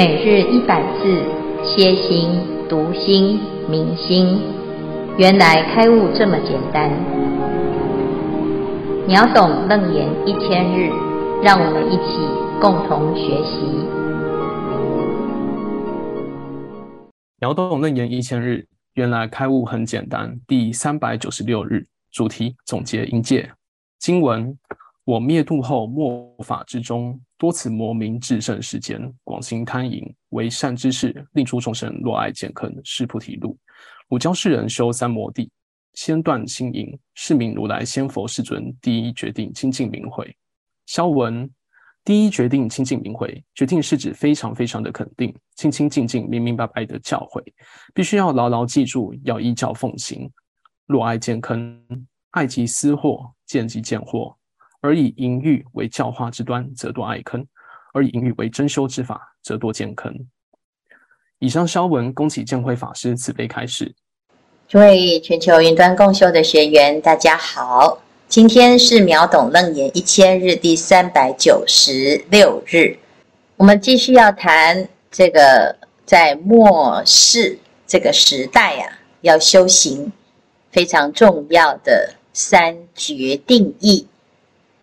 每日一百字，歇心、读心、明心，原来开悟这么简单。秒懂楞严一千日，让我们一起共同学习。秒懂楞严一千日，原来开悟很简单。第三百九十六日，主题总结音戒经文。我灭度后，末法之中，多此魔名至胜世间，广行贪淫，为善知识，令诸众生落爱见坑，是菩提路。汝教世人修三摩地，先断心淫，是名如来先佛世尊第一决定清净明慧。肖文第一决定清净明慧，决定是指非常非常的肯定，清清净净、明明白白的教诲，必须要牢牢记住，要依教奉行。若爱见坑，爱即思惑，见即见惑。而以淫欲为教化之端，则堕爱坑；而以淫欲为真修之法，则堕见坑。以上消文，恭请见辉法师慈悲开示。诸位全球云端共修的学员，大家好，今天是秒懂楞严一千日第三百九十六日，我们继续要谈这个在末世这个时代啊，要修行非常重要的三决定义。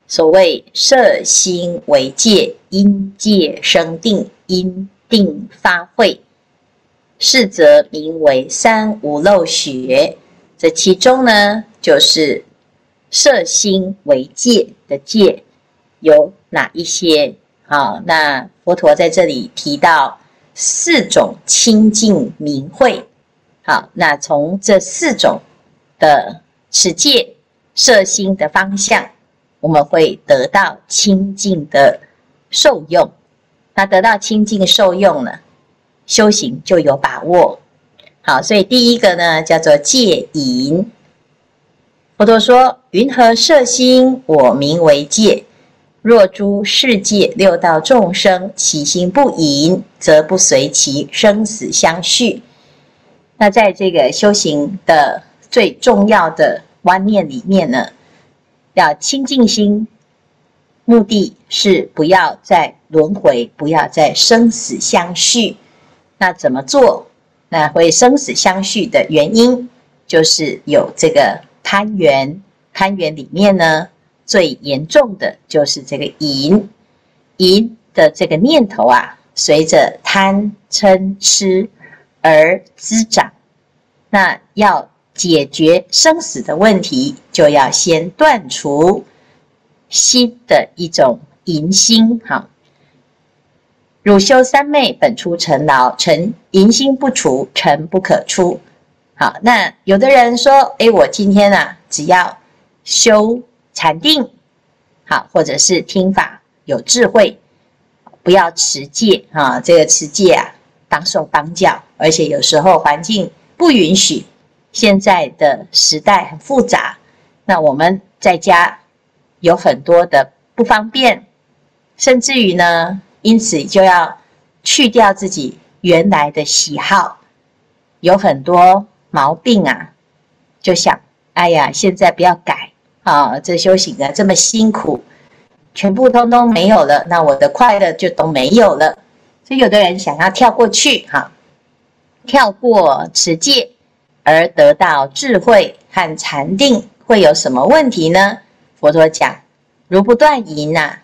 所谓摄心为戒，因戒生定，因定发慧，是则名为三无漏学。这其中呢，就是摄心为戒的戒有哪一些？好，那佛陀在这里提到四种清净明慧。好，那从这四种的持戒摄心的方向。我们会得到清净的受用，那得到清净受用呢，修行就有把握。好，所以第一个呢叫做戒淫。佛陀说：“云何色心？我名为戒。若诸世界六道众生起心不淫，则不随其生死相续。”那在这个修行的最重要的观念里面呢，要清净心，目的是不要再轮回，不要再生死相续。那怎么做？那会生死相续的原因，就是有这个贪缘。贪缘里面呢，最严重的就是这个淫。淫的这个念头啊，随着贪嗔痴而滋长。那要。解决生死的问题，就要先断除心的一种淫心。哈，汝修三昧，本出尘劳，尘淫心不除，尘不可出。好，那有的人说，诶，我今天啊，只要修禅定，好，或者是听法有智慧，不要持戒啊，这个持戒啊，当受当教，而且有时候环境不允许。现在的时代很复杂，那我们在家有很多的不方便，甚至于呢，因此就要去掉自己原来的喜好，有很多毛病啊，就想，哎呀，现在不要改啊，这修行啊这么辛苦，全部通通没有了，那我的快乐就都没有了。所以有的人想要跳过去，哈，跳过持戒。而得到智慧和禅定会有什么问题呢？佛陀讲：如不断淫呐，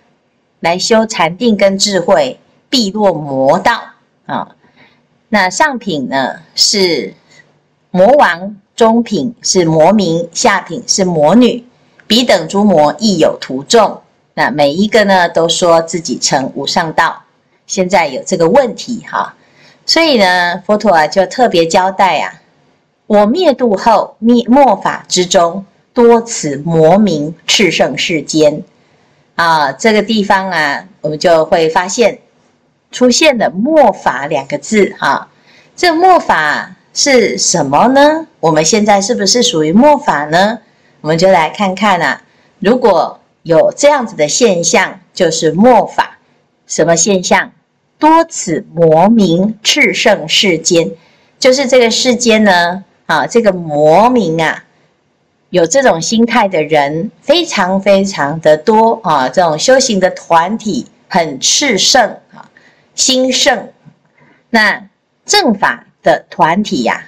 来修禅定跟智慧，必落魔道啊。那上品呢是魔王，中品是魔民，下品是魔女，彼等诸魔亦有徒众。那每一个呢都说自己成无上道，现在有这个问题哈，所以呢佛陀啊就特别交代啊。我灭度后，灭末法之中，多此魔名炽盛世间。啊，这个地方啊，我们就会发现出现了“末法”两个字。啊，这末法是什么呢？我们现在是不是属于末法呢？我们就来看看啊，如果有这样子的现象，就是末法。什么现象？多此魔名炽盛世间，就是这个世间呢。啊，这个魔名啊，有这种心态的人非常非常的多啊。这种修行的团体很炽盛啊，兴盛，那正法的团体呀、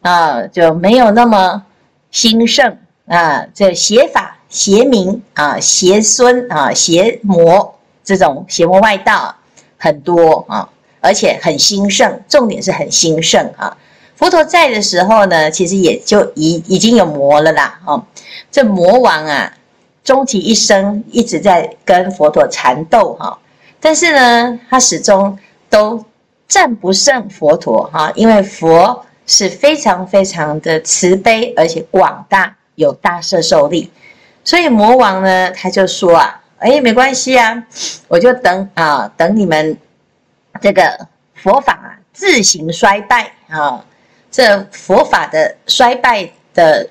啊，啊，就没有那么兴盛啊。这邪法、邪名啊、邪孙啊、邪魔这种邪魔外道很多啊，而且很兴盛。重点是很兴盛啊。佛陀在的时候呢，其实也就已已经有魔了啦。哦，这魔王啊，终其一生一直在跟佛陀缠斗哈。但是呢，他始终都战不胜佛陀哈，因为佛是非常非常的慈悲，而且广大有大摄受力。所以魔王呢，他就说啊，哎，没关系啊，我就等啊，等你们这个佛法自行衰败啊。这佛法的衰败的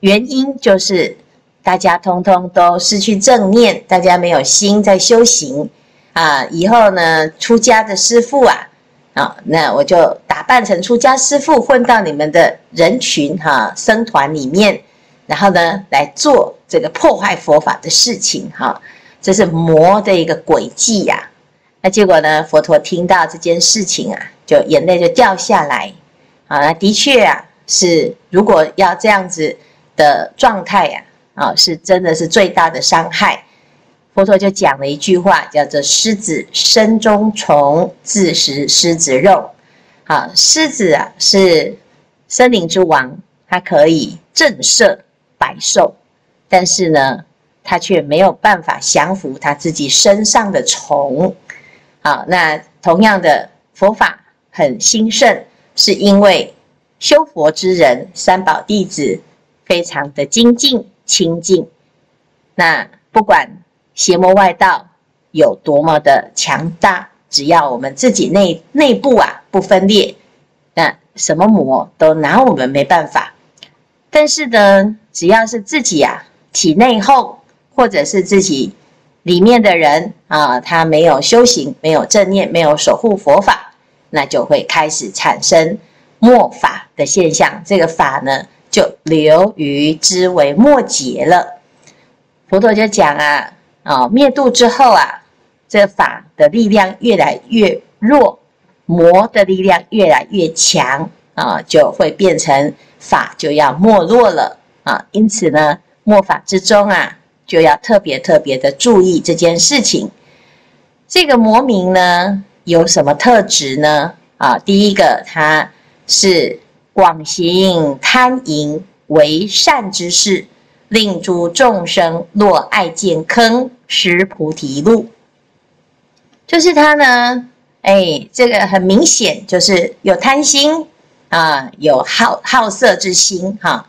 原因，就是大家通通都失去正念，大家没有心在修行啊。以后呢，出家的师父啊，啊，那我就打扮成出家师父，混到你们的人群哈、僧团里面，然后呢，来做这个破坏佛法的事情哈、这是魔的一个诡计呀。那结果呢，佛陀听到这件事情啊，就眼泪就掉下来。啊，的确啊，是如果要这样子的状态呀，啊，是真的是最大的伤害。佛陀就讲了一句话，叫做“狮子身中虫，自食狮子肉”。啊，狮子啊是森林之王，它可以震慑百兽，但是呢，它却没有办法降服它自己身上的虫。好，那同样的佛法很兴盛。是因为修佛之人，三宝弟子非常的精进清净。那不管邪魔外道有多么的强大，只要我们自己内内部啊不分裂，那什么魔都拿我们没办法。但是呢，只要是自己啊体内后，或者是自己里面的人啊，他没有修行，没有正念，没有守护佛法。那就会开始产生末法的现象，这个法呢，就流于之为末节了。佛陀就讲啊，啊、灭度之后啊，这个法的力量越来越弱，魔的力量越来越强啊，就会变成法就要没落了啊。因此呢，末法之中啊，就要特别特别的注意这件事情。这个魔名呢，有什么特质呢？啊，第一个，他是广行贪淫为善之事，令诸众生落爱见坑，失菩提路。就是他呢，哎，这个很明显，就是有贪心啊，有好好色之心哈、啊。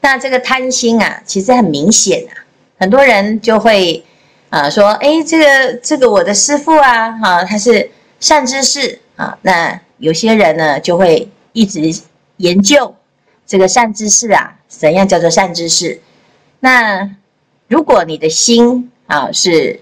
那这个贪心啊，其实很明显啊，很多人就会啊说，哎，这个这个我的师父啊，哈、他是。善知识啊，那有些人呢就会一直研究这个善知识啊，怎样叫做善知识？那如果你的心啊是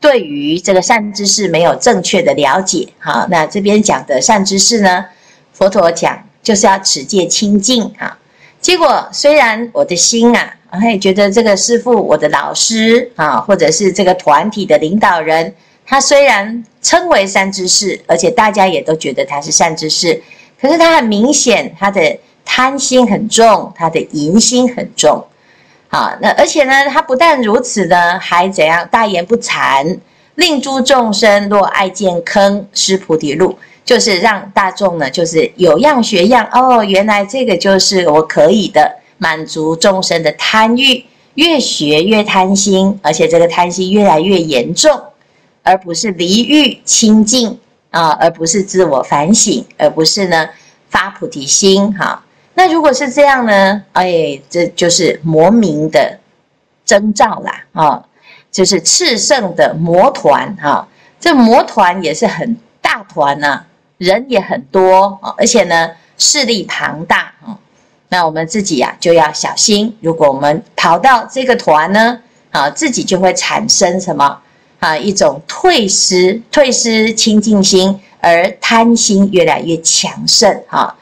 对于这个善知识没有正确的了解，好，那这边讲的善知识呢，佛陀讲就是要持戒清净啊。结果虽然我的心啊，哎觉得这个师父我的老师啊，或者是这个团体的领导人。他虽然称为善知识，而且大家也都觉得他是善知识，可是他很明显，他的贪心很重，他的淫心很重。好，那而且呢，他不但如此呢，还怎样？大言不惭，令诸众生若爱见坑，失菩提路，就是让大众呢，就是有样学样。哦，原来这个就是我可以的，满足众生的贪欲，越学越贪心，而且这个贪心越来越严重。而不是离欲清净啊，而不是自我反省，而不是呢发菩提心哈。那如果是这样呢？哎，这就是魔名的征兆啦啊，就是炽盛的魔团哈。这魔团也是很大团呐，人也很多啊，而且呢势力庞大啊。那我们自己呀就要小心，如果我们跑到这个团呢啊，自己就会产生什么？啊，一种退失、退失清净心，而贪心越来越强盛。哈，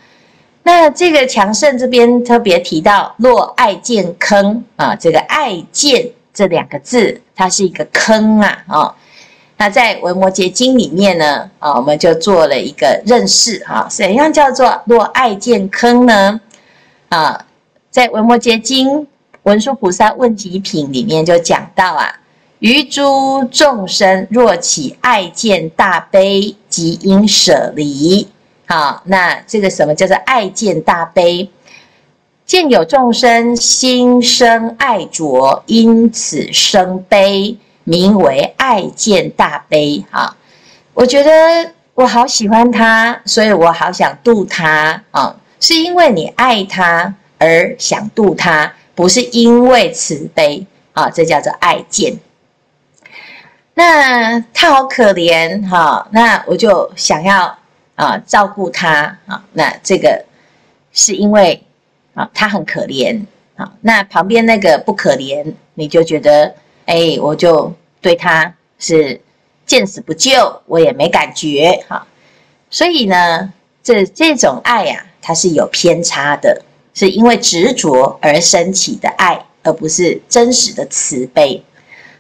那这个强盛这边特别提到若爱见坑啊，这个爱见这两个字，它是一个坑啊。啊，那在《维摩诘经》里面呢，啊，我们就做了一个认识啊，怎样叫做若爱见坑呢？啊，在《维摩诘经》文殊菩萨问疾品里面就讲到啊，于诸众生若起爱见大悲，即应舍离。好，那这个什么叫做爱见大悲？见有众生心生爱着，因此生悲。名为爱见大悲啊！我觉得我好喜欢他，所以我好想度他啊！是因为你爱他而想度他，不是因为慈悲啊！这叫做爱见。那他好可怜哈，那我就想要啊照顾他啊。那这个是因为啊他很可怜啊。那旁边那个不可怜，你就觉得哎，我就。对他是见死不救，我也没感觉哈。所以呢，这这种爱呀、它是有偏差的，是因为执着而升起的爱，而不是真实的慈悲。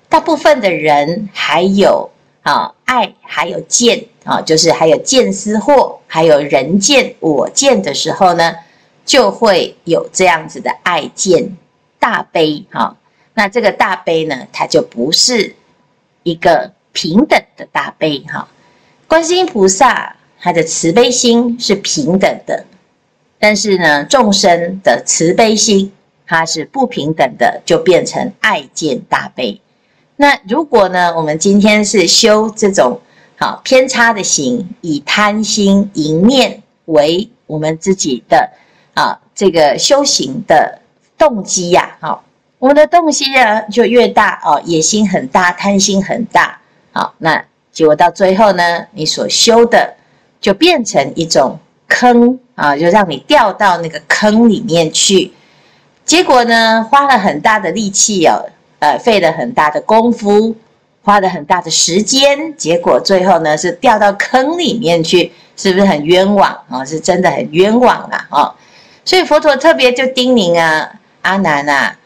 大部分的人还有啊爱，还有见啊，就是还有见思惑，还有人见我见的时候呢，就会有这样子的爱见大悲哈。那这个大悲呢，它就不是。一个平等的大悲哈，观世音菩萨他的慈悲心是平等的，但是呢，众生的慈悲心它是不平等的，就变成爱见大悲。那如果呢，我们今天是修这种好偏差的行，以贪心淫念为我们自己的啊这个修行的动机呀，好。我们的动机呢就越大哦，野心很大，贪心很大，好，那结果到最后呢，你所修的就变成一种坑啊，就让你掉到那个坑里面去。结果呢，花了很大的力气哦，呃，费了很大的功夫，花了很大的时间，结果最后呢是掉到坑里面去，是不是很冤枉啊？是真的很冤枉啊！哦，所以佛陀特别就叮咛啊，阿难啊。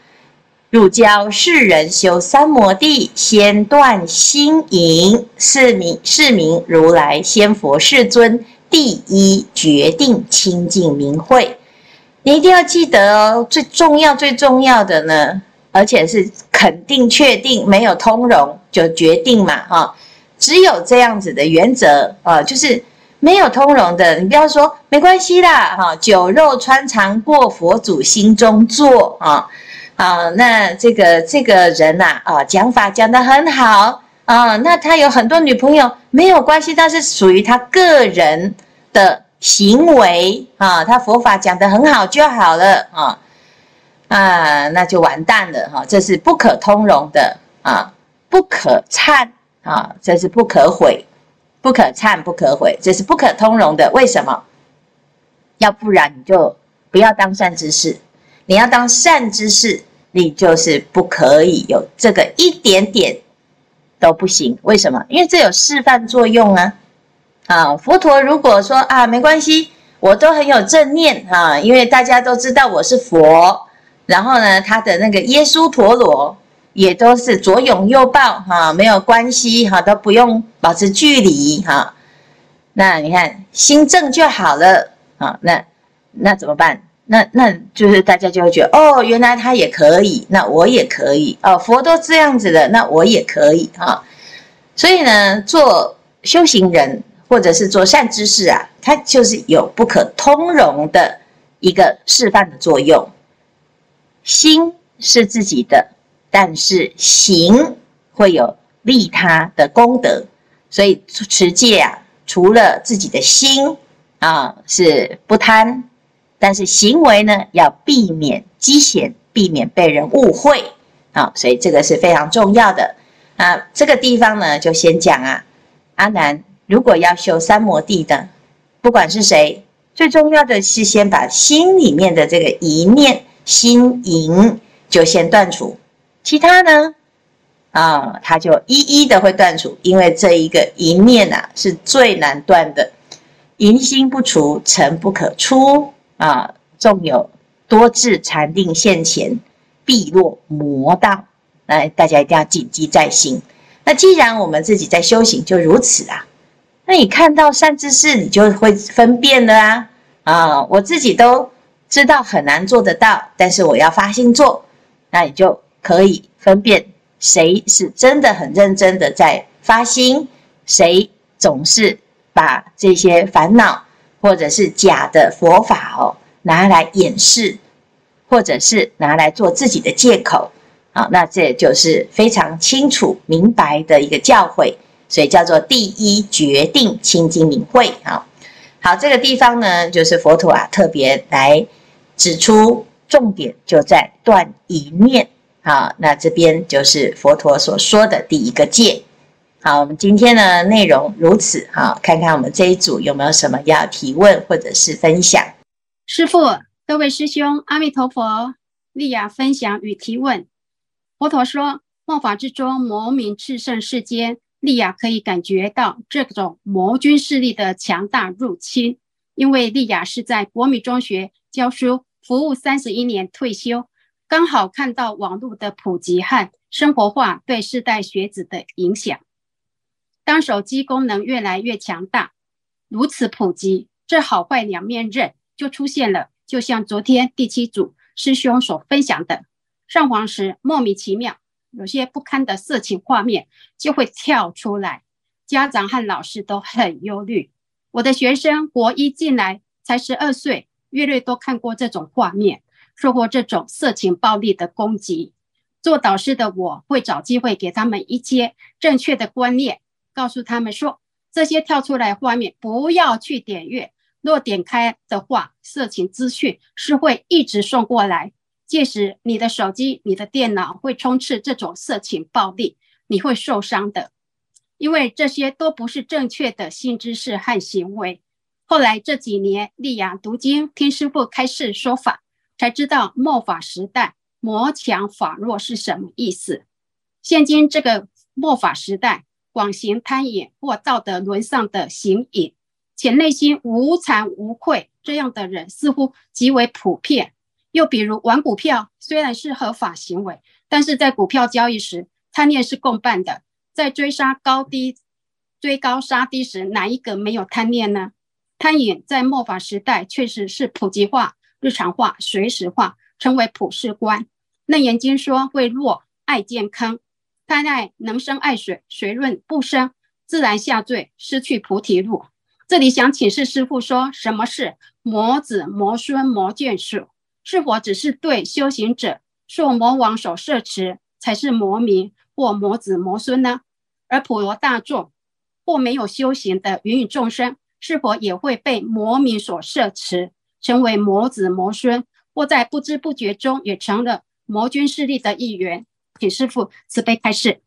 汝教世人修三摩地，先断心淫，是名是名如来先佛世尊第一决定清净明慧。你一定要记得哦，最重要最重要的呢，而且是肯定确定，没有通融就决定嘛，哈，只有这样子的原则啊，就是没有通融的，你不要说没关系啦，哈，酒肉穿肠过佛祖心中坐啊。啊，那这个这个人呐，啊，讲法讲得很好啊，那他有很多女朋友没有关系，但是属于他个人的行为啊，他佛法讲得很好就好了啊，啊，那就完蛋了哈，这是不可通融的啊，不可忏啊，这是不可毁，不可忏不可毁，这是不可通融的。为什么？要不然你就不要当善知识，你要当善知识。你就是不可以有这个一点点都不行，为什么？因为这有示范作用啊！啊，佛陀如果说啊，没关系，我都很有正念啊，因为大家都知道我是佛，然后呢，他的那个耶稣陀罗也都是左拥右抱哈，没有关系哈，都不用保持距离哈。那你看心正就好了啊，那那怎么办？那那就是大家就会觉得哦，原来他也可以，那我也可以哦，佛都这样子的，那我也可以哈、所以呢，做修行人或者是做善知识啊，它就是有不可通融的一个示范的作用。心是自己的，但是行会有利他的功德。所以持戒啊，除了自己的心啊是不贪。但是行为呢，要避免积险，避免被人误会啊，所以这个是非常重要的啊。这个地方呢，就先讲啊，阿难，如果要修三摩地的，不管是谁，最重要的是先把心里面的这个一念心淫就先断除，其他呢，啊，他就一一的会断除，因为这一个一念啊是最难断的，淫心不除，尘不可出。啊，纵有多智禅定现前，必落魔道。来，大家一定要谨记在心。那既然我们自己在修行，就如此啊。那你看到善知识，你就会分辨了啊。啊，我自己都知道很难做得到，但是我要发心做，那你就可以分辨谁是真的很认真的在发心，谁总是把这些烦恼或者是假的佛法哦拿来掩饰，或者是拿来做自己的借口。好，那这就是非常清楚明白的一个教诲，所以叫做第一决定清净明慧。好，好，这个地方呢，就是佛陀啊特别来指出重点就在断一念。好，那这边就是佛陀所说的第一个戒。好，我们今天的内容如此。好，看看我们这一组有没有什么要提问或者是分享。师父，各位师兄，阿弥陀佛，利亚分享与提问。佛陀说：“末法之中，魔名炽盛世间，利亚可以感觉到这种魔军势力的强大入侵。因为利亚是在国民中学教书，服务三十一年退休，刚好看到网络的普及和生活化对世代学子的影响。当手机功能越来越强大，如此普及，这好坏两面刃就出现了。就像昨天第七组师兄所分享的。”上网时莫名其妙，有些不堪的色情画面就会跳出来，家长和老师都很忧虑。我的学生国一进来才十二岁，月月都看过这种画面，受过这种色情暴力的攻击。做导师的我会找机会给他们一些正确的观念，告诉他们说，这些跳出来画面不要去点阅，若点开的话，色情资讯是会一直送过来。届时，你的手机、你的电脑会充斥这种色情暴力，你会受伤的，因为这些都不是正确的性知识和行为。后来这几年，利亚读经，听师父开示说法，才知道末法时代魔强法弱是什么意思。现今这个末法时代，广行贪淫或道德沦丧的行淫，且内心无惭无愧，这样的人似乎极为普遍。又比如玩股票，虽然是合法行为，但是在股票交易时，贪念是共伴的。在追杀高低、追高杀低时，哪一个没有贪念呢？餐饮在末法时代确实是普及化、日常化、随时化，成为普世观。楞严经说：“会落爱健康，贪爱能生爱水，水润不生，自然下坠，失去菩提路。”这里想请示师父说，什么是魔子、魔孙、魔眷属？是否只是对修行者受魔王所摄持，才是魔名或魔子魔孙呢？而普罗大众或没有修行的芸芸众生，是否也会被魔民所摄持，成为魔子魔孙，或在不知不觉中也成了魔军势力的一员？请师傅慈悲开示。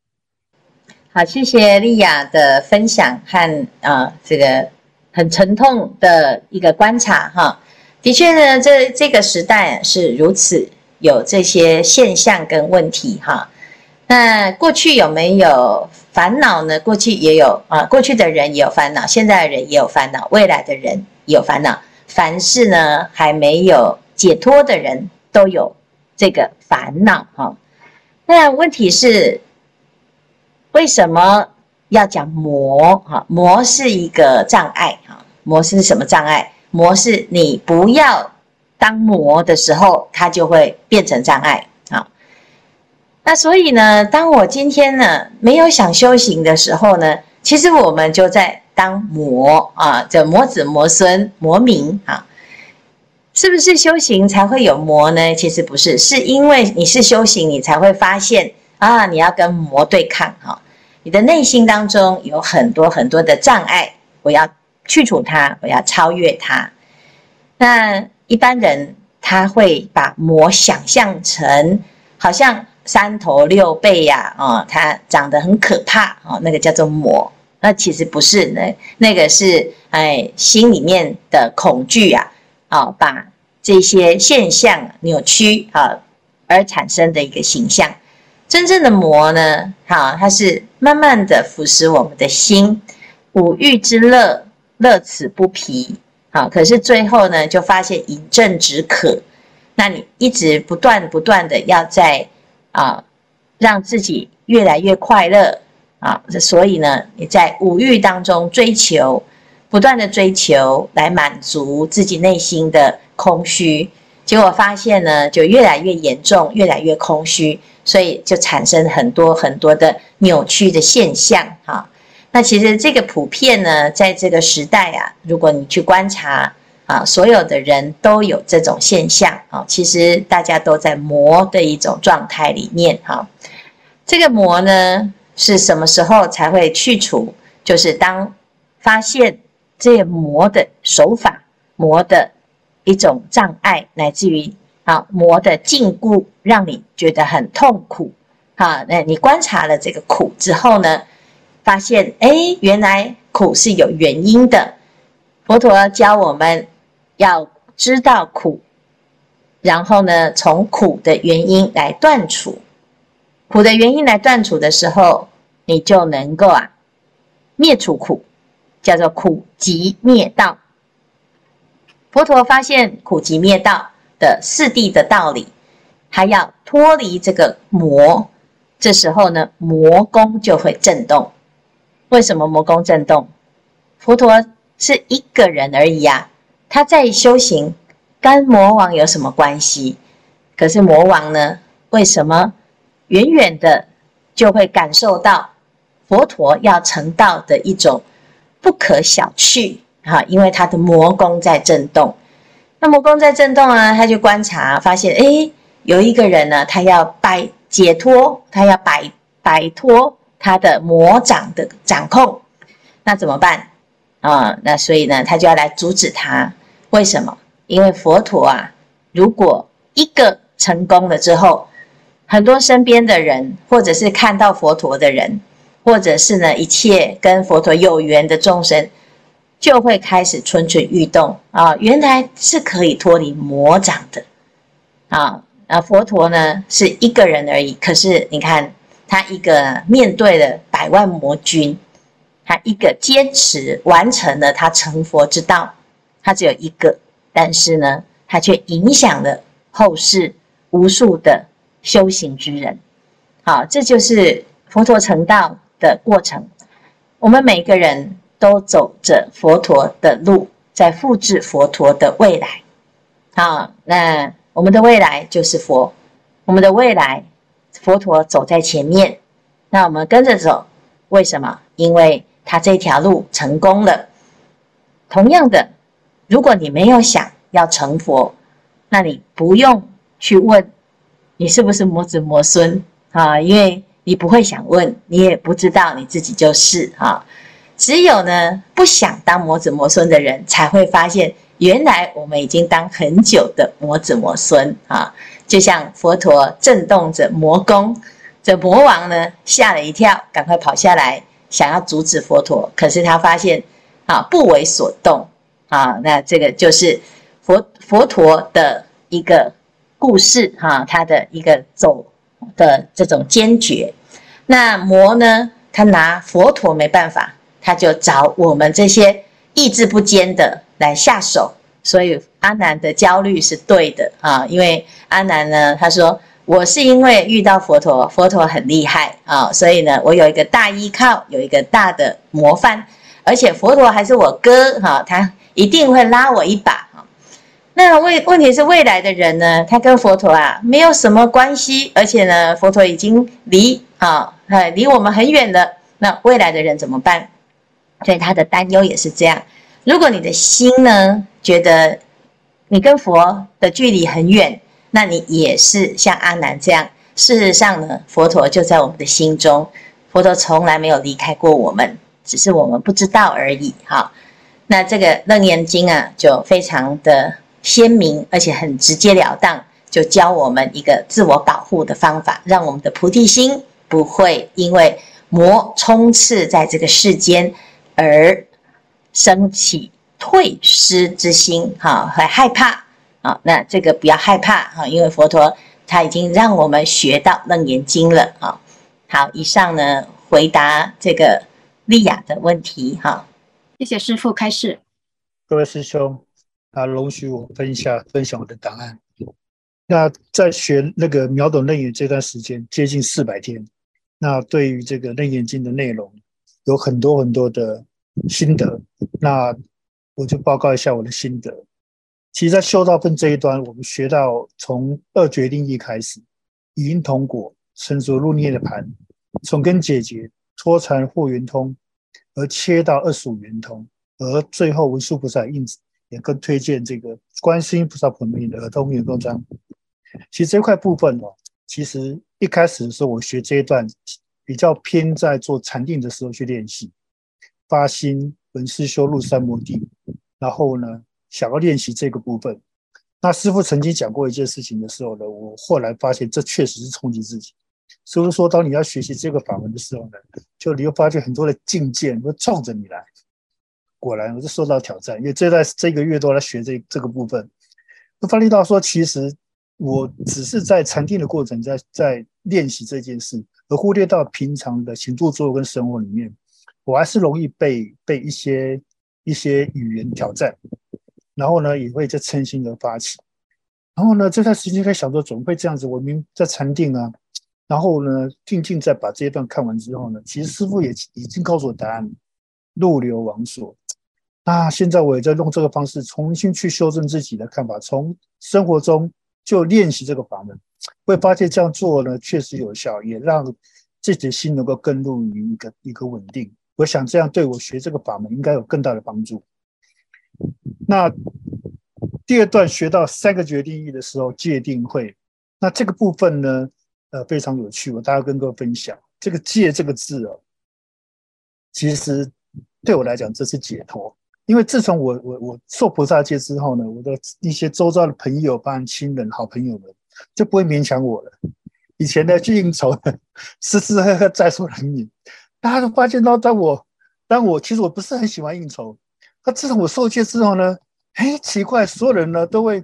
好，谢谢莉亚的分享和啊、呃，这个很沉痛的一个观察哈。的确呢，这这个时代是如此有这些现象跟问题哈。那过去有没有烦恼呢？过去也有啊，过去的人也有烦恼，现在的人也有烦恼，未来的人也有烦恼。凡是呢还没有解脱的人都有这个烦恼哈。那问题是为什么要讲魔哈？魔是一个障碍哈。魔是什么障碍？魔是你不要当魔的时候，它就会变成障碍。那所以呢，当我今天呢没有想修行的时候呢，其实我们就在当魔啊，叫魔子魔孙魔民啊。是不是修行才会有魔呢？其实不是，是因为你是修行，你才会发现啊，你要跟魔对抗哈。你的内心当中有很多很多的障碍，我要。去除它，我要超越它。那一般人他会把魔想象成好像三头六臂呀，哦，它长得很可怕哦，那个叫做魔。那其实不是，那那个是哎心里面的恐惧啊，哦，把这些现象扭曲啊而产生的一个形象。真正的魔呢，哈，它是慢慢的腐蚀我们的心，五欲之乐。乐此不疲，好，可是最后呢，就发现饮鸩止渴。那你一直不断不断的要在啊，让自己越来越快乐啊，所以呢，你在五欲当中追求，不断的追求来满足自己内心的空虚，结果发现呢，就越来越严重，越来越空虚，所以就产生很多很多的扭曲的现象哈。那其实这个普遍呢，在这个时代啊，如果你去观察啊，所有的人都有这种现象啊，其实大家都在魔的一种状态里面哈。这个魔呢，是什么时候才会去除？就是当发现这磨的手法、魔的一种障碍，乃至于啊魔的禁锢，让你觉得很痛苦。啊，那你观察了这个苦之后呢，发现哎，原来苦是有原因的。佛陀教我们要知道苦，然后呢，从苦的原因来断除。苦的原因来断除的时候，你就能够啊灭除苦，叫做苦集灭道。佛陀发现苦集灭道的四谛的道理，还要脱离这个魔，这时候呢，魔宫就会震动。为什么魔宫震动？佛陀是一个人而已啊，他在修行，跟魔王有什么关系？可是魔王呢，为什么？远远的就会感受到佛陀要成道的一种不可小觑哈，因为他的魔功在震动。那魔功在震动啊，他就观察发现，哎，有一个人呢，他要摆解脱，他要摆摆脱他的魔掌的掌控，那怎么办啊？那所以呢，他就要来阻止他。为什么？因为佛陀啊，如果一个成功了之后，很多身边的人，或者是看到佛陀的人，或者是呢一切跟佛陀有缘的众生，就会开始蠢蠢欲动啊！原来是可以脱离魔掌的啊！那佛陀呢是一个人而已，可是你看他一个面对了百万魔军，他一个坚持完成了他成佛之道，他只有一个，但是呢，他却影响了后世无数的。修行之人，好，这就是佛陀成道的过程。我们每个人都走着佛陀的路，在复制佛陀的未来。好，那我们的未来就是佛，我们的未来，佛陀走在前面，那我们跟着走。为什么？因为他这条路成功了。同样的，如果你没有想要成佛，那你不用去问。你是不是魔子魔孙啊？因为你不会想问，你也不知道你自己就是啊。只有呢，不想当魔子魔孙的人，才会发现原来我们已经当很久的魔子魔孙啊。就像佛陀震动着魔宫，这魔王呢吓了一跳，赶快跑下来想要阻止佛陀，可是他发现啊不为所动啊。那这个就是佛佛陀的一个。故事哈，他的一个走的这种坚决，那魔呢，他拿佛陀没办法，他就找我们这些意志不坚的来下手。所以阿难的焦虑是对的啊，因为阿难呢，他说我是因为遇到佛陀，佛陀很厉害啊，所以呢，我有一个大依靠，有一个大的模范，而且佛陀还是我哥哈，他一定会拉我一把。那问问题是未来的人呢？他跟佛陀啊没有什么关系，而且呢，佛陀已经离啊，哎，离我们很远了。那未来的人怎么办？所以他的担忧也是这样。如果你的心呢觉得你跟佛的距离很远，那你也是像阿难这样。事实上呢，佛陀就在我们的心中，佛陀从来没有离开过我们，只是我们不知道而已。哈，那这个楞严经啊，就非常的。鲜明而且很直截了当，就教我们一个自我保护的方法，让我们的菩提心不会因为魔充斥在这个世间而升起退失之心，哈，会害怕啊。那这个不要害怕哈，因为佛陀他已经让我们学到楞严经了啊。好，以上呢回答这个丽雅的问题哈。谢谢师父开示，各位师兄。啊，容许我分享分享我的答案。那在学那个秒懂楞严这段时间，接近四百天，那对于这个《楞严经》的内容，有很多很多的心得。那我就报告一下我的心得。其实，在修道分这一端，我们学到从二决定义开始，已因同果，成熟入涅的盘，从根解结，脱缠惑圆通，而切到二十五圆通，而最后文殊菩萨印子也更推荐这个观世音菩萨普门品的耳通圆通章。其实这块部分哦，其实一开始的时候，我学这一段比较偏在做禅定的时候去练习，发心闻思修入三摩地，然后呢，想要练习这个部分。那师父曾经讲过一件事情的时候呢，我后来发现这确实是冲击自己。师傅说，当你要学习这个法门的时候呢，就你会发现很多的境界会冲着你来。果然，我就受到挑战，因为这段这个月都来学这这个部分，就发现到说，其实。我只是在禅定的过程，在在练习这件事，而忽略到平常的行住坐跟生活里面，我还是容易被被一些一些语言挑战，然后呢，也会在称心而发起，然后呢，这段时间在想说，怎么会这样子？我明在禅定啊，然后呢，静静在把这一段看完之后呢，其实师父也已经告诉我答案，入流王所。那现在我也在用这个方式重新去修正自己的看法，从生活中。就练习这个法门，会发现这样做呢确实有效，也让自己的心能够更入于一个一个稳定。我想这样对我学这个法门应该有更大的帮助。那第二段学到三个决定义的时候，界定会，那这个部分呢，呃，非常有趣，我大家跟各位分享这个戒这个字哦，其实对我来讲这是解脱。因为自从我我我受菩萨戒之后呢，我的一些周遭的朋友、包含亲人、好朋友们就不会勉强我了。以前呢去应酬的，吃吃喝喝在所难免。大家都发现到，当我当我其实我不是很喜欢应酬。那自从我受戒之后呢，哎，奇怪，所有人呢都会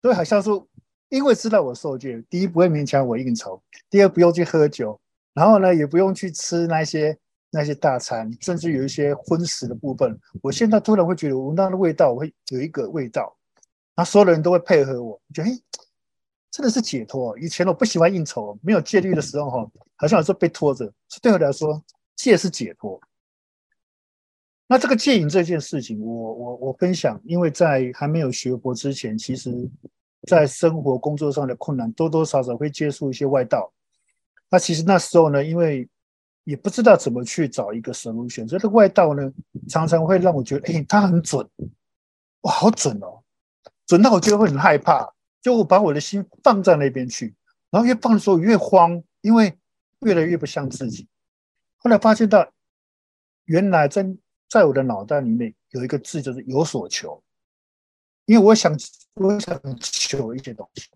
都会好像说，因为知道我受戒，第一不会勉强我应酬，第二不用去喝酒，然后呢也不用去吃那些。那些大餐，甚至有一些荤食的部分，我现在突然会觉得闻到的味道，我会有一个味道，那所有人都会配合我，觉得哎，真的是解脱。以前我不喜欢应酬，没有戒律的时候哈，好像有时候被拖着，对我来说戒是解脱。那这个戒瘾这件事情，我我我分享，因为在还没有学佛之前，其实在生活工作上的困难，多多少少会接触一些外道。那其实那时候呢，因为也不知道怎么去找一个 solution，这个外道呢，常常会让我觉得，哎，他很准，哇，好准哦，准到我觉得会很害怕，就我把我的心放在那边去，然后越放的时候越慌，因为越来越不像自己。后来发现到，原来在在我的脑袋里面有一个字，就是有所求，因为我想我想求一些东西，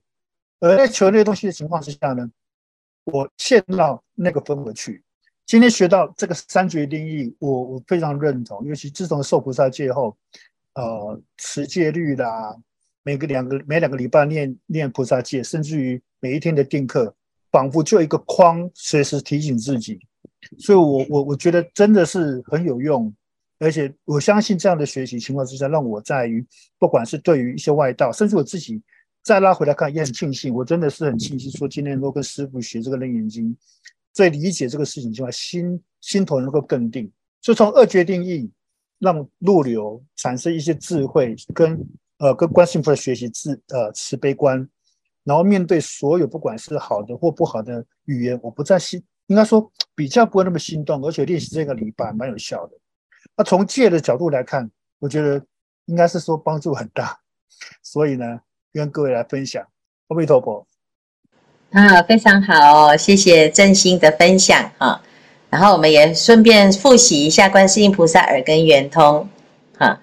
而在求那些东西的情况之下呢，我陷到那个氛围去。今天学到这个三决定义，我我非常认同。尤其自从受菩萨戒后，呃，持戒律啦，每个两个每两个礼拜念念菩萨戒，甚至于每一天的定课，仿佛就一个框，随时提醒自己。所以，我我我觉得真的是很有用，而且我相信这样的学习情况之下，让我在于不管是对于一些外道，甚至我自己再拉回来看，也很庆幸。我真的是很庆幸，说今天能够跟师傅学这个楞严经。在理解这个事情之外，心心头能够更定，就从二决定义让入流产生一些智慧跟，呃跟观世音菩萨学习智呃慈悲观，然后面对所有不管是好的或不好的语言，我不再心应该说比较不会那么心动，而且练习这个礼拜蛮有效的。那从戒的角度来看，我觉得应该是说帮助很大，所以呢，跟各位来分享。阿弥陀佛。啊，非常好哦，谢谢正心的分享啊。然后我们也顺便复习一下观世音菩萨耳根圆通啊。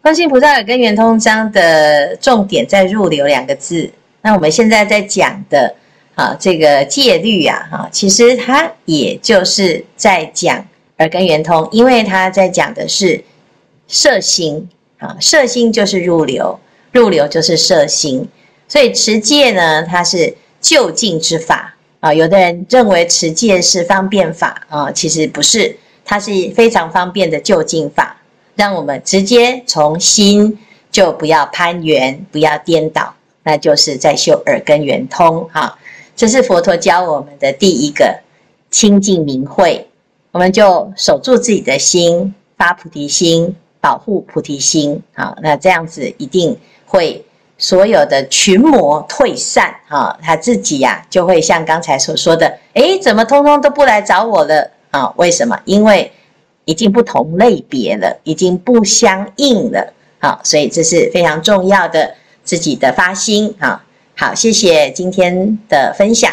观世音菩萨耳根圆通章的重点在入流两个字。那我们现在在讲的啊，这个戒律啊，哈，其实它也就是在讲耳根圆通，因为它在讲的是摄心啊，摄心就是入流，入流就是摄心，所以持戒呢，它是。就近之法啊，有的人认为持戒是方便法啊，其实不是，它是非常方便的就近法，让我们直接从心就不要攀缘，不要颠倒，那就是在修耳根圆通哈。这是佛陀教我们的第一个清净明慧，我们就守住自己的心，发菩提心，保护菩提心。好，那这样子一定会所有的群魔退散。哈，他自己呀、就会像刚才所说的，诶，怎么通通都不来找我了？啊，为什么？因为已经不同类别了，已经不相应了。好，所以这是非常重要的自己的发心。好，好，谢谢今天的分享。